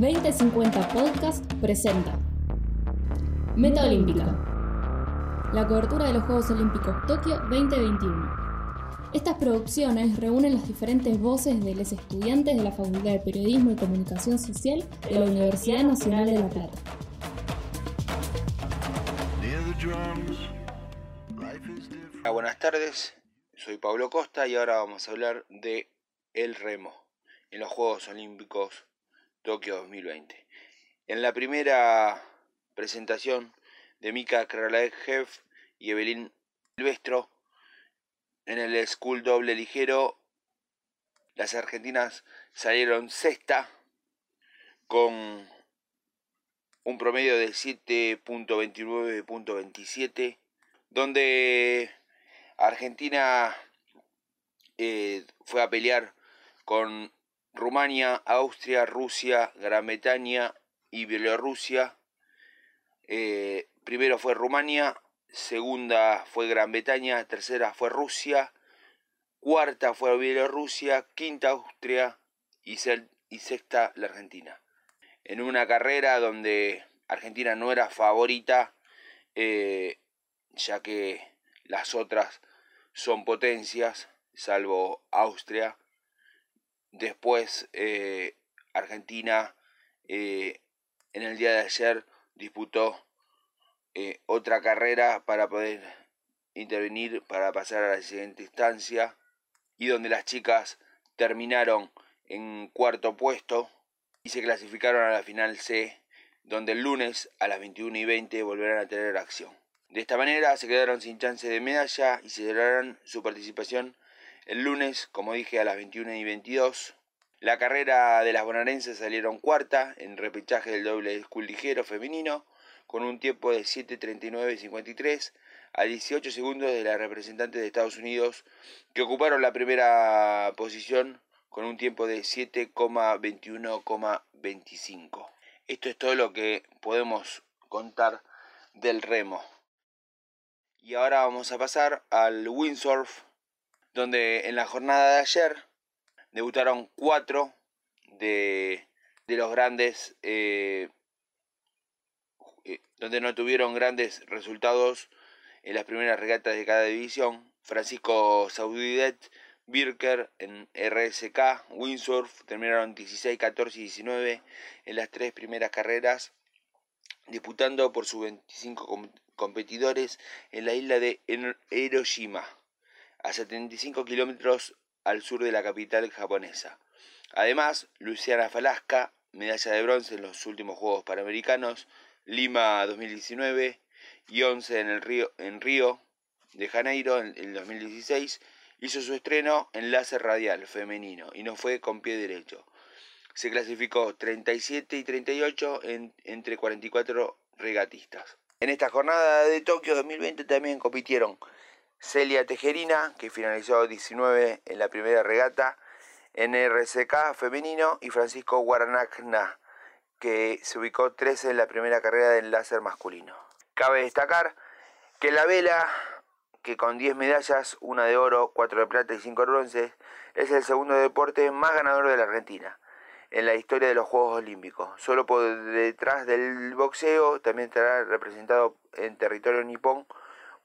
2050 Podcast presenta Meta Olímpica. La cobertura de los Juegos Olímpicos Tokio 2021. Estas producciones reúnen las diferentes voces de los estudiantes de la Facultad de Periodismo y Comunicación Social de la Universidad Nacional de La Plata. buenas tardes, soy Pablo Costa y ahora vamos a hablar de el remo en los Juegos Olímpicos Tokio 2020. En la primera presentación de Mika Kralajev y Evelyn Silvestro en el School Doble Ligero, las argentinas salieron sexta con un promedio de 7.29.27, donde Argentina eh, fue a pelear con Rumania, Austria, Rusia, Gran Bretaña y Bielorrusia. Eh, primero fue Rumania, segunda fue Gran Bretaña, tercera fue Rusia, cuarta fue Bielorrusia, quinta Austria y, sexta la Argentina. En una carrera donde Argentina no era favorita, eh, ya que las otras son potencias, salvo Austria. Después eh, Argentina eh, en el día de ayer disputó eh, otra carrera para poder intervenir para pasar a la siguiente instancia y donde las chicas terminaron en cuarto puesto y se clasificaron a la final C donde el lunes a las 21 y 20 volverán a tener acción. De esta manera se quedaron sin chance de medalla y celebrarán su participación el lunes, como dije, a las 21 y 22. La carrera de las bonaerenses salieron cuarta en repechaje del doble school ligero femenino con un tiempo de 7.39.53 a 18 segundos de la representante de Estados Unidos que ocuparon la primera posición con un tiempo de 7,21,25. Esto es todo lo que podemos contar del remo. Y ahora vamos a pasar al windsurf, donde en la jornada de ayer debutaron cuatro de, los grandes, eh, eh, donde no tuvieron grandes resultados en las primeras regatas de cada división. Francisco Saudidet, Birker en RSK, Windsurf terminaron 16, 14 y 19 en las tres primeras carreras, disputando por sus 25 competidores en la isla de Hiroshima, a 75 kilómetros al sur de la capital japonesa. Además, Luciana Falasca, medalla de bronce en los últimos Juegos Panamericanos, Lima 2019 y 11 en el Río, en Río de Janeiro en el 2016, hizo su estreno en láser radial femenino y no fue con pie derecho. Se clasificó 37 y 38 entre 44 regatistas. En esta jornada de Tokio 2020 también compitieron Celia Tejerina, que finalizó 19 en la primera regata en RCK femenino, y Francisco Guaranacna, que se ubicó 13 en la primera carrera del láser masculino. Cabe destacar que la vela, que con 10 medallas, una de oro, 4 de plata y 5 de bronce, es el segundo deporte más ganador de la Argentina en la historia de los Juegos Olímpicos. Solo por detrás del boxeo también estará representado en territorio nipón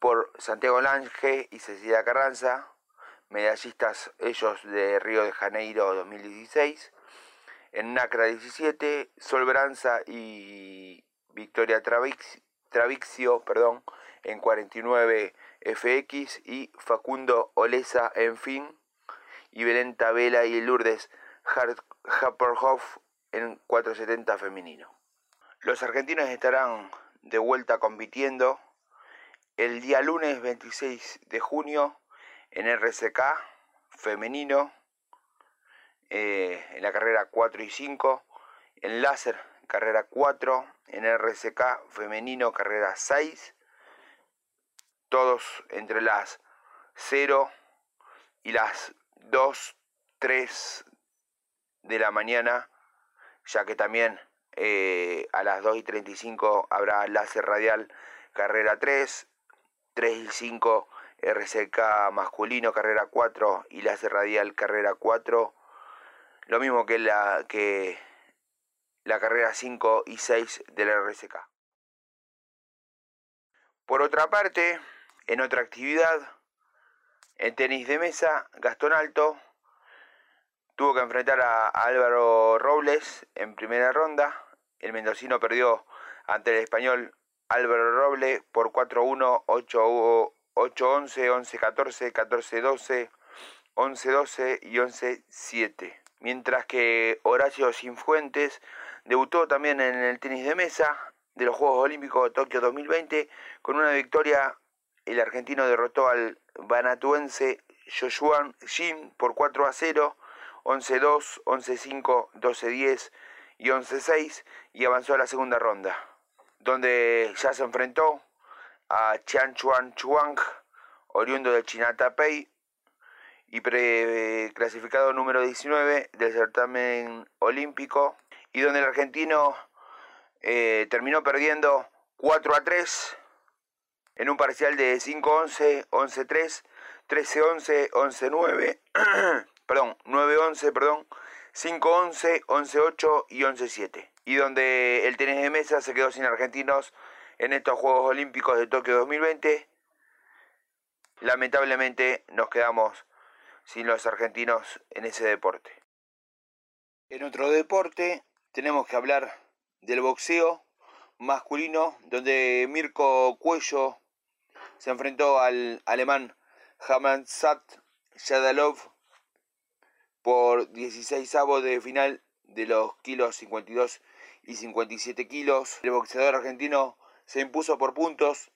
por Santiago Lange y Cecilia Carranza, medallistas ellos de Río de Janeiro 2016. En NACRA 17, Sol Branza y Victoria Travixio perdón, en 49 FX y Facundo Olesa en fin y Belén Vela y Lourdes Happerhoff en 470 femenino. Los argentinos estarán de vuelta compitiendo el día lunes 26 de junio en RCK femenino, eh, en la carrera 4 y 5, en láser carrera 4, en RCK femenino carrera 6, todos entre las 0 y las 2, 3 de la mañana, ya que también eh, a las 2 y 35 habrá láser radial carrera 3, 3 y 5 RCK masculino carrera 4 y láser radial carrera 4. Lo mismo que la, que la carrera 5 y 6 del RSK. Por otra parte, en otra actividad, en tenis de mesa, Gastón Alto tuvo que enfrentar a Álvaro Robles en primera ronda. El mendocino perdió ante el español Álvaro Robles por 4-1, 8-11, 11-14, 14-12, 11-12 y 11-7. Mientras que Horacio Sinfuentes debutó también en el tenis de mesa de los Juegos Olímpicos de Tokio 2020 con una victoria. El argentino derrotó al vanatuense Joshua Jin por 4 a 0 11-2, 11-5, 12-10 y 11-6 y avanzó a la segunda ronda, donde ya se enfrentó a Chian Chuan Chuang, oriundo de China Taipei y clasificado número 19 del certamen olímpico, y donde el argentino eh, terminó perdiendo 4 a 3 en un parcial de 5-11, 11-3, 13-11, 11-9 perdón, 9-11, perdón, 5-11, 11-8 y 11-7. Y donde el tenis de mesa se quedó sin argentinos en estos Juegos Olímpicos de Tokio 2020. Lamentablemente nos quedamos sin los argentinos en ese deporte. En otro deporte tenemos que hablar del boxeo masculino, donde Mirko Cuello se enfrentó al alemán Hamzat Shadalov por 16 avos de final de los kilos 52 y 57 kilos. El boxeador argentino se impuso por puntos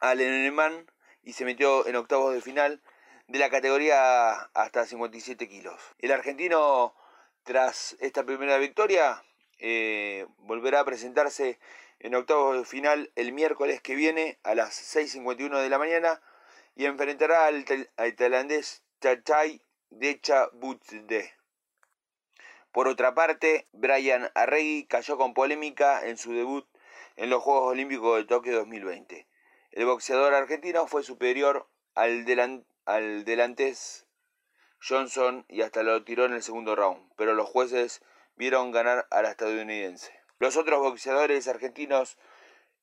al alemán y se metió en octavos de final de la categoría hasta 57 kilos. El argentino, tras esta primera victoria, eh, volverá a presentarse en octavos de final el miércoles que viene a las 6.51 de la mañana y enfrentará al, al tailandés Chachai Decha Butde. Por otra parte, Brian Arregui cayó con polémica en su debut en los Juegos Olímpicos de Tokio 2020. El boxeador argentino fue superior al, al delantés Johnson y hasta lo tiró en el segundo round, pero los jueces vieron ganar a la estadounidense. Los otros boxeadores argentinos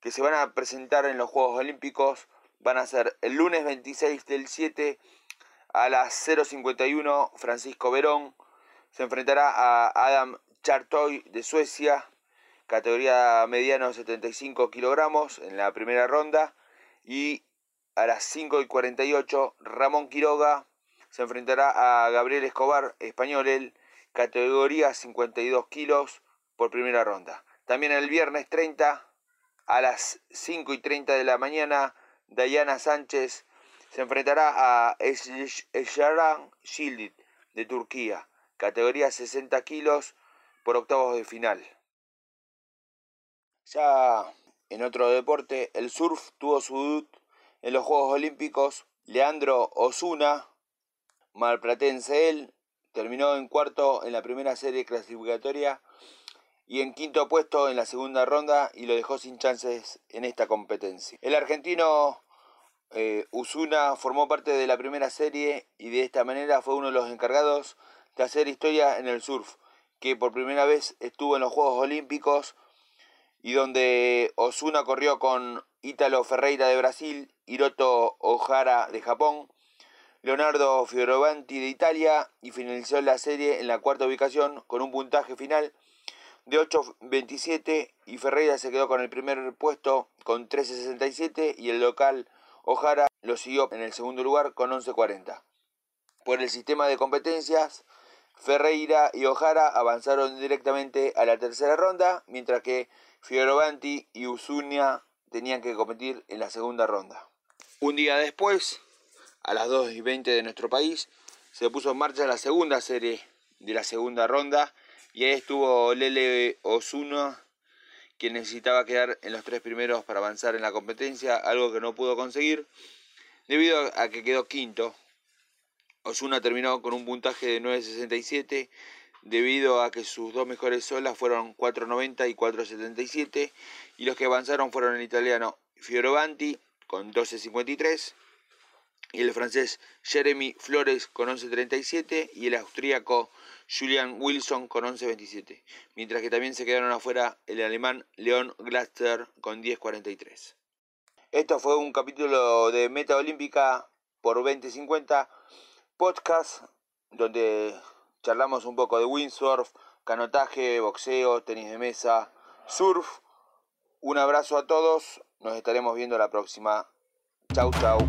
que se van a presentar en los Juegos Olímpicos van a ser el lunes 26 del 7 a las 0.51 Francisco Verón se enfrentará a Adam Chartoy de Suecia, categoría mediano 75 kilogramos en la primera ronda. Y a las 5.48 Ramón Quiroga se enfrentará a Gabriel Escobar, español, el categoría 52 kilos por primera ronda. También el viernes 30 a las 5 y 30 de la mañana, Dayana Sánchez se enfrentará a Esharan Shildit de Turquía, categoría 60 kilos por octavos de final. Ya en otro deporte, el surf tuvo su debut en los Juegos Olímpicos. Leandro Osuna, malplatense él, terminó en cuarto en la primera serie clasificatoria y en quinto puesto en la segunda ronda y lo dejó sin chances en esta competencia. El argentino eh, Usuna formó parte de la primera serie y de esta manera fue uno de los encargados de hacer historia en el surf, que por primera vez estuvo en los Juegos Olímpicos y donde Osuna corrió con Ítalo Ferreira de Brasil, Hiroto Ohara de Japón, Leonardo Fiorovanti de Italia y finalizó la serie en la cuarta ubicación con un puntaje final de 8.27 y Ferreira se quedó con el primer puesto con 13.67 y el local Ojara lo siguió en el segundo lugar con 11.40. Por el sistema de competencias, Ferreira y Ojara avanzaron directamente a la tercera ronda, mientras que Fiorovanti y Usunia tenían que competir en la segunda ronda. Un día después, a las 2 y 20 de nuestro país, se puso en marcha la segunda serie de la segunda ronda y ahí estuvo Lele Osuna quien necesitaba quedar en los tres primeros para avanzar en la competencia, algo que no pudo conseguir debido a que quedó quinto. Osuna terminó con un puntaje de 9.67 debido a que sus dos mejores solas fueron 4.90 y 4.77 y los que avanzaron fueron el italiano Fiorovanti con 12.53 y el francés Jeremy Flores con 11.37 y el austríaco Julian Wilson con 11.27, mientras que también se quedaron afuera el alemán Leon Glaster con 10.43. Esto fue un capítulo de Meta Olímpica por 2050 podcast donde charlamos un poco de windsurf, canotaje, boxeo, tenis de mesa, surf. Un abrazo a todos, nos estaremos viendo la próxima. Chau chau.